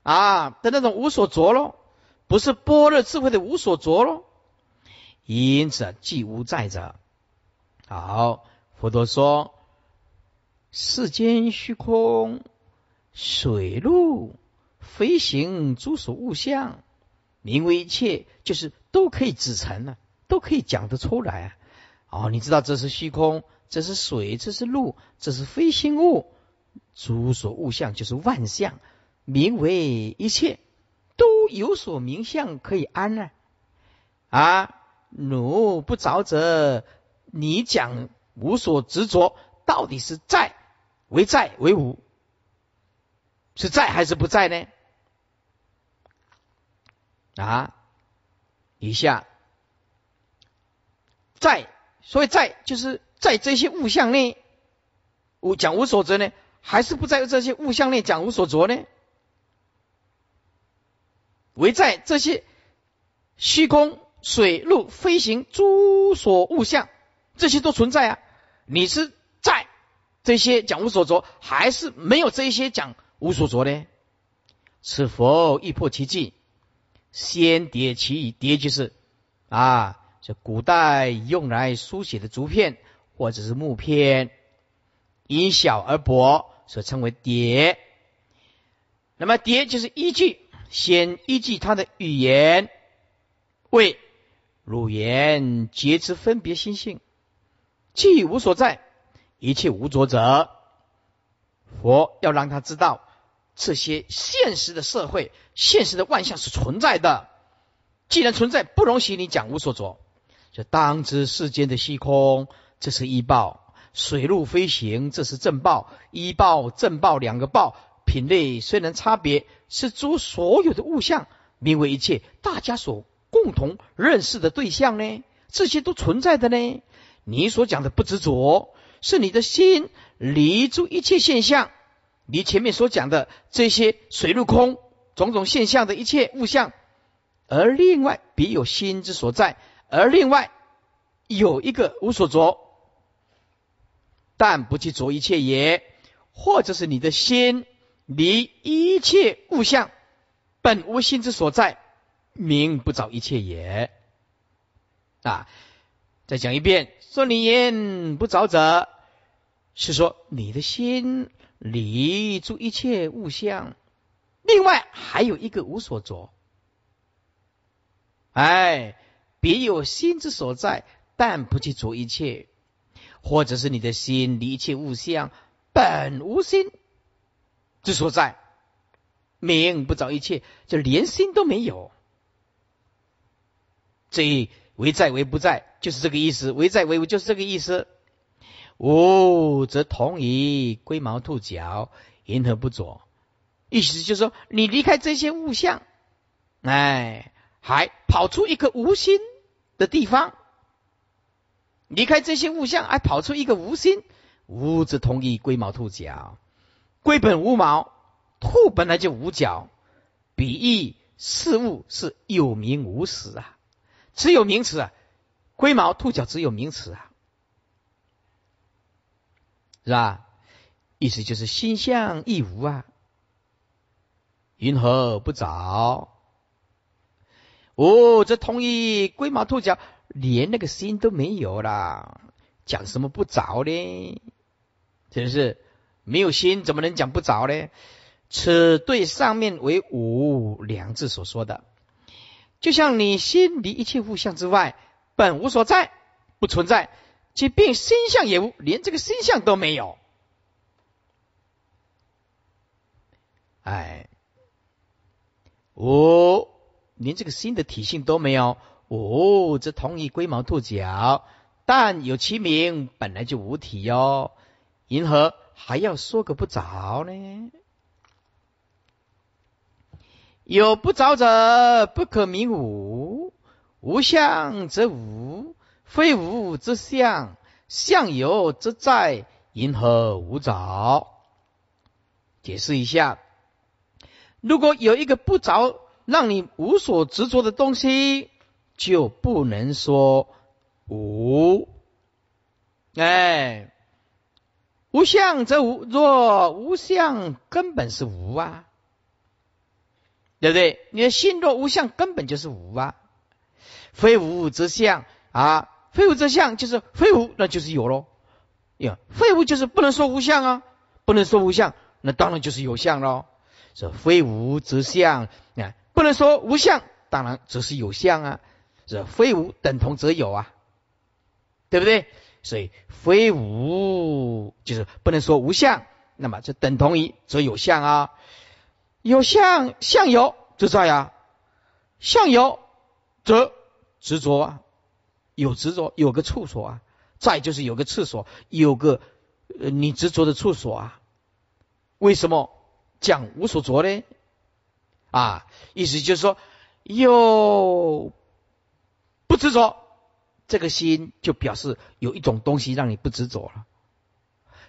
啊的那种无所着喽，不是般若智慧的无所着喽。因此，既无在者。好，佛陀说：世间虚空、水陆、飞行诸所物象。名为一切，就是都可以指成了，都可以讲得出来啊！哦，你知道这是虚空，这是水，这是路，这是飞行物，诸所物象就是万象，名为一切，都有所名相可以安呢。啊，汝不着者，你讲无所执着，到底是在为在为无，是在还是不在呢？啊，以下，在所以在就是在这些物象内，无讲无所着呢，还是不在这些物象内讲无所着呢？唯在这些虚空、水、陆、飞行诸所物象，这些都存在啊。你是在这些讲无所着，还是没有这些讲无所着呢？此佛亦破其境，先叠其意，叠就是啊，这古代用来书写的竹片或者是木片，因小而薄，所称为叠。那么叠就是依据。先依据他的语言，为汝言皆知分别心性，既无所在，一切无着者。佛要让他知道，这些现实的社会、现实的万象是存在的。既然存在，不容许你讲无所着。就当知世间的虚空，这是一报；水陆飞行，这是正报。一报、正报两个报。品类虽然差别，是诸所有的物象，名为一切大家所共同认识的对象呢？这些都存在的呢。你所讲的不执着，是你的心离诸一切现象，你前面所讲的这些水陆空种种现象的一切物象，而另外别有心之所在，而另外有一个无所着，但不去着一切也，或者是你的心。离一切物象本无心之所在，名不着一切也。啊，再讲一遍，说你言不着者，是说你的心离诸一切物象，另外还有一个无所着。哎，别有心之所在，但不去着一切，或者是你的心离一切物象本无心。之所在，名不着一切，就连心都没有。这为在为不在，就是这个意思。为在为无，就是这个意思。无则同于龟毛兔角，银河不着。意思就是说，你离开这些物象，哎，还跑出一个无心的地方。离开这些物象，还跑出一个无心。无则同于龟毛兔角。龟本无毛，兔本来就无角，比喻事物是有名无实啊，只有名词啊。龟毛兔角只有名词啊，是吧？意思就是心相亦无啊，云何不着？哦，这同意龟毛兔角连那个心都没有啦，讲什么不着呢？真是。没有心，怎么能讲不着呢？此对上面为无两字所说的，就像你心离一切物象之外，本无所在，不存在，即便心相也无，连这个心相都没有。哎，无连这个心的体性都没有，无则同以龟毛兔角，但有其名，本来就无体哟。银河。还要说个不着呢？有不着者，不可名无；无相则无，非无则相，相有则在，因何无着？解释一下：如果有一个不着，让你无所执着的东西，就不能说无。哎。无相则无，若无相，根本是无啊，对不对？你的心若无相，根本就是无啊。非无则相啊，非无则相就是非无，那就是有喽。呀，非无就是不能说无相啊，不能说无相，那当然就是有相喽。这非无则相啊，不能说无相，当然则是有相啊。这非无等同则有啊，对不对？所以非无就是不能说无相，那么就等同于则有相啊，有相相有则在啊，相有则执着啊，有执着有个处所啊，在就是有个厕所，有个呃你执着的处所啊，为什么讲无所着呢？啊，意思就是说有执着，这个心就表示有一种东西让你不执着了，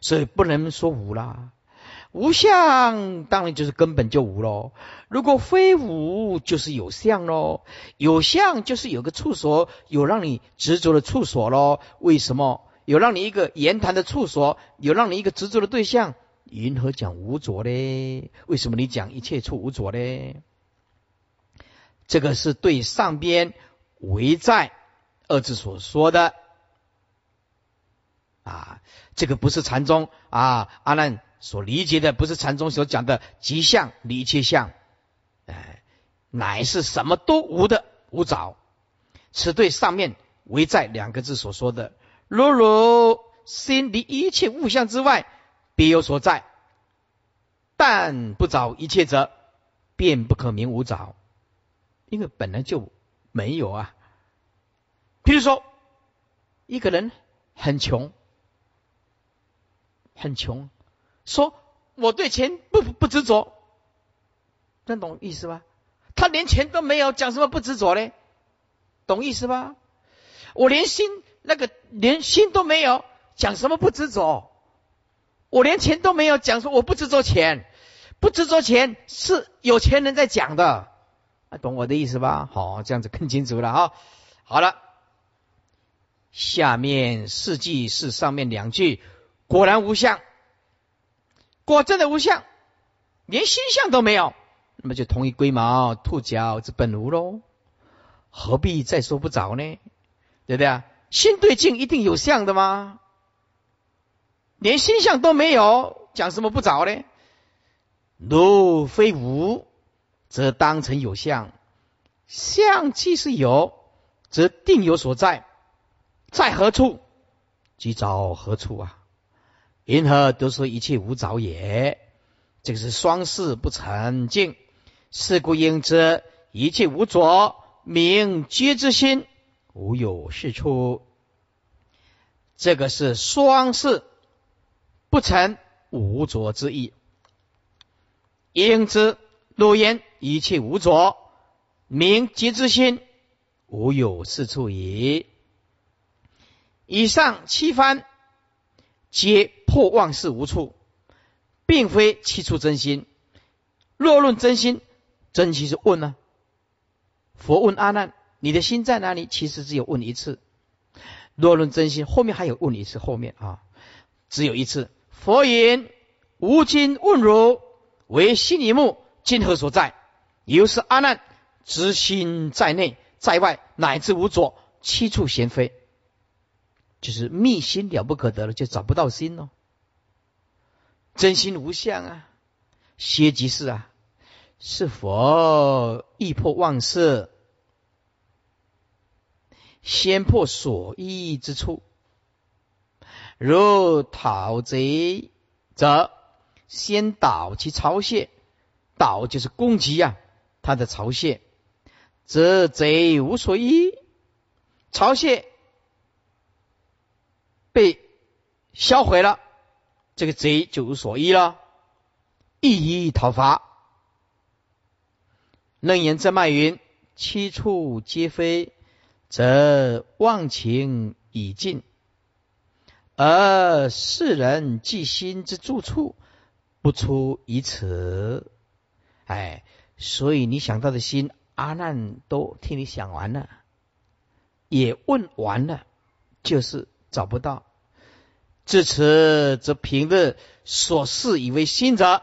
所以不能说无啦。无相当然就是根本就无喽。如果非无，就是有相喽。有相就是有个处所，有让你执着的处所喽。为什么有让你一个言谈的处所，有让你一个执着的对象？云何讲无着呢？为什么你讲一切处无着呢？这个是对上边为在二字所说的啊，这个不是禅宗啊，阿难。所理解的不是禅宗所讲的吉相离一切相，哎，乃是什么都无的无着。此对上面为在两个字所说的，如如心离一切物象之外，别有所在，但不着一切者，便不可名无着，因为本来就没有啊。譬如说，一个人很穷，很穷。说我对钱不不执着，能懂意思吧？他连钱都没有，讲什么不执着呢？懂意思吧？我连心那个连心都没有，讲什么不执着？我连钱都没有，讲说我不执着钱，不执着钱是有钱人在讲的，懂我的意思吧？好，这样子更清楚了啊。好了，下面四句是上面两句，果然无相。果真的无相，连心相都没有，那么就同一龟毛兔角之本无喽，何必再说不着呢？对不对啊？心对境一定有相的吗？连心相都没有，讲什么不着呢？若非无，则当成有相；相既是有，则定有所在，在何处，即找何处啊？因何都说一切无着也？这个是双世不成净，是故应知一切无着，明觉之心，无有是处。这个是双世不成无着之意。应知若言一切无着，明觉之心，无有是处矣。以上七番。皆破妄事无处，并非七处真心。若论真心，真心是问呢？佛问阿难：“你的心在哪里？”其实只有问一次。若论真心，后面还有问一次。后面啊，只有一次。佛言：“吾今问汝，为心一目，今何所在？”由是阿难知心在内，在外乃至无左，七处贤非。就是密心了不可得了，就找不到心喽。真心无相啊，歇即是啊，是佛意破妄色，先破所依之处。如讨贼，则先导其巢穴，导就是攻击啊，他的巢穴，则贼无所依，巢穴。被销毁了，这个贼就无所依了，一一讨伐。楞严正脉云：七处皆非，则忘情已尽；而世人即心之住处，不出于此。哎，所以你想到的心，阿难都替你想完了，也问完了，就是。找不到，至此则平日所视以为心者，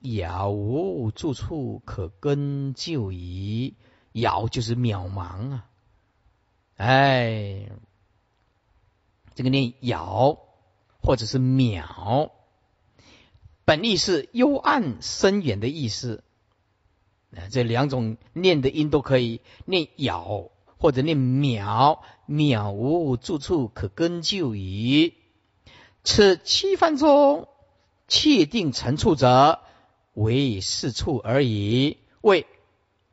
杳无住处可根救矣。杳就是渺茫啊！哎，这个念杳或者是渺，本意是幽暗深远的意思。这两种念的音都可以念杳。或者念渺渺无住处可根救矣。此七番中确定成处者，为四处而已。为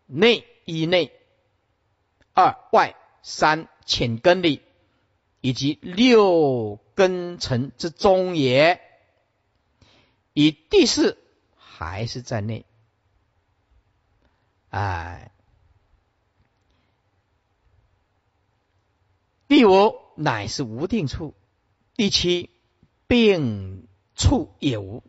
内一内，二外三浅根里，以及六根尘之中也。以第四还是在内。哎。第五乃是无定处，第七病处也无。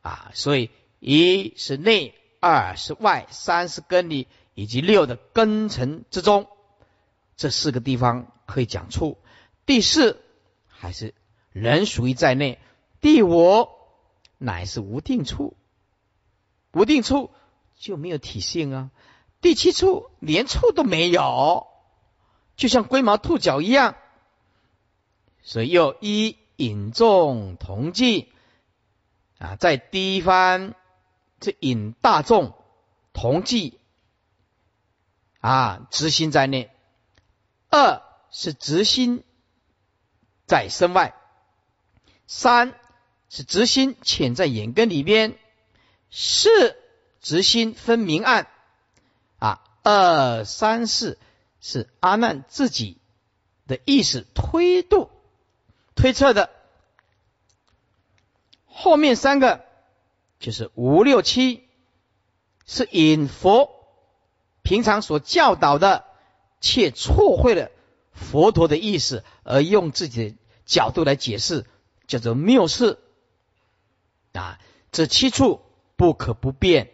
啊，所以一是内，二是外，三是根里，以及六的根尘之中，这四个地方可以讲处。第四还是人属于在内，第五乃是无定处，无定处就没有体性啊。第七处连处都没有，就像龟毛兔脚一样。所以又一引众同济啊，在第一番这引大众同济啊，执心在内；二是执心在身外；三是执心潜在眼根里边；四执心分明暗。啊。二三四是阿难自己的意识推度推测的，后面三个就是五六七是引佛平常所教导的，却错会了佛陀的意思，而用自己的角度来解释，叫做谬事啊。这七处不可不变，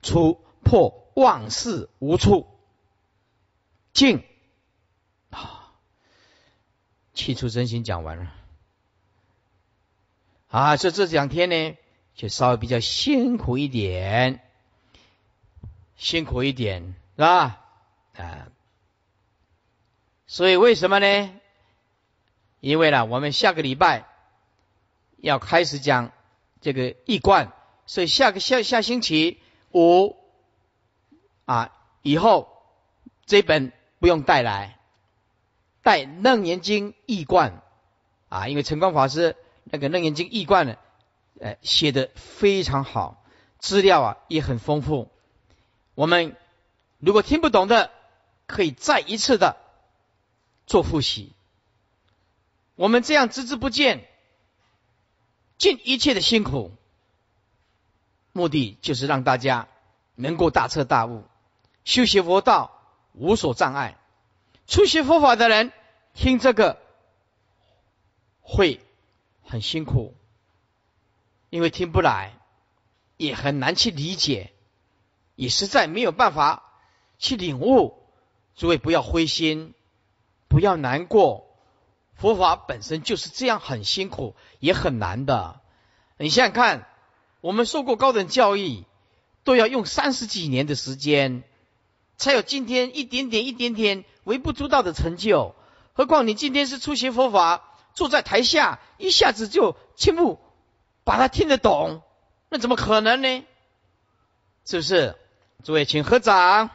出破。万事无处静啊！气出真心讲完了啊！这这两天呢，就稍微比较辛苦一点，辛苦一点是吧？啊！所以为什么呢？因为呢，我们下个礼拜要开始讲这个易观，所以下个下下星期五。啊，以后这本不用带来，带《楞严经》译贯啊，因为陈光法师那个《楞严经》译贯呢，呃，写的非常好，资料啊也很丰富。我们如果听不懂的，可以再一次的做复习。我们这样孜孜不倦，尽一切的辛苦，目的就是让大家能够大彻大悟。修习佛道无所障碍，初学佛法的人听这个会很辛苦，因为听不来，也很难去理解，也实在没有办法去领悟。诸位不要灰心，不要难过，佛法本身就是这样很辛苦，也很难的。你想想看，我们受过高等教育，都要用三十几年的时间。才有今天一点点、一点点微不足道的成就。何况你今天是初学佛法，坐在台下，一下子就全部把它听得懂，那怎么可能呢？是不是？诸位，请合掌。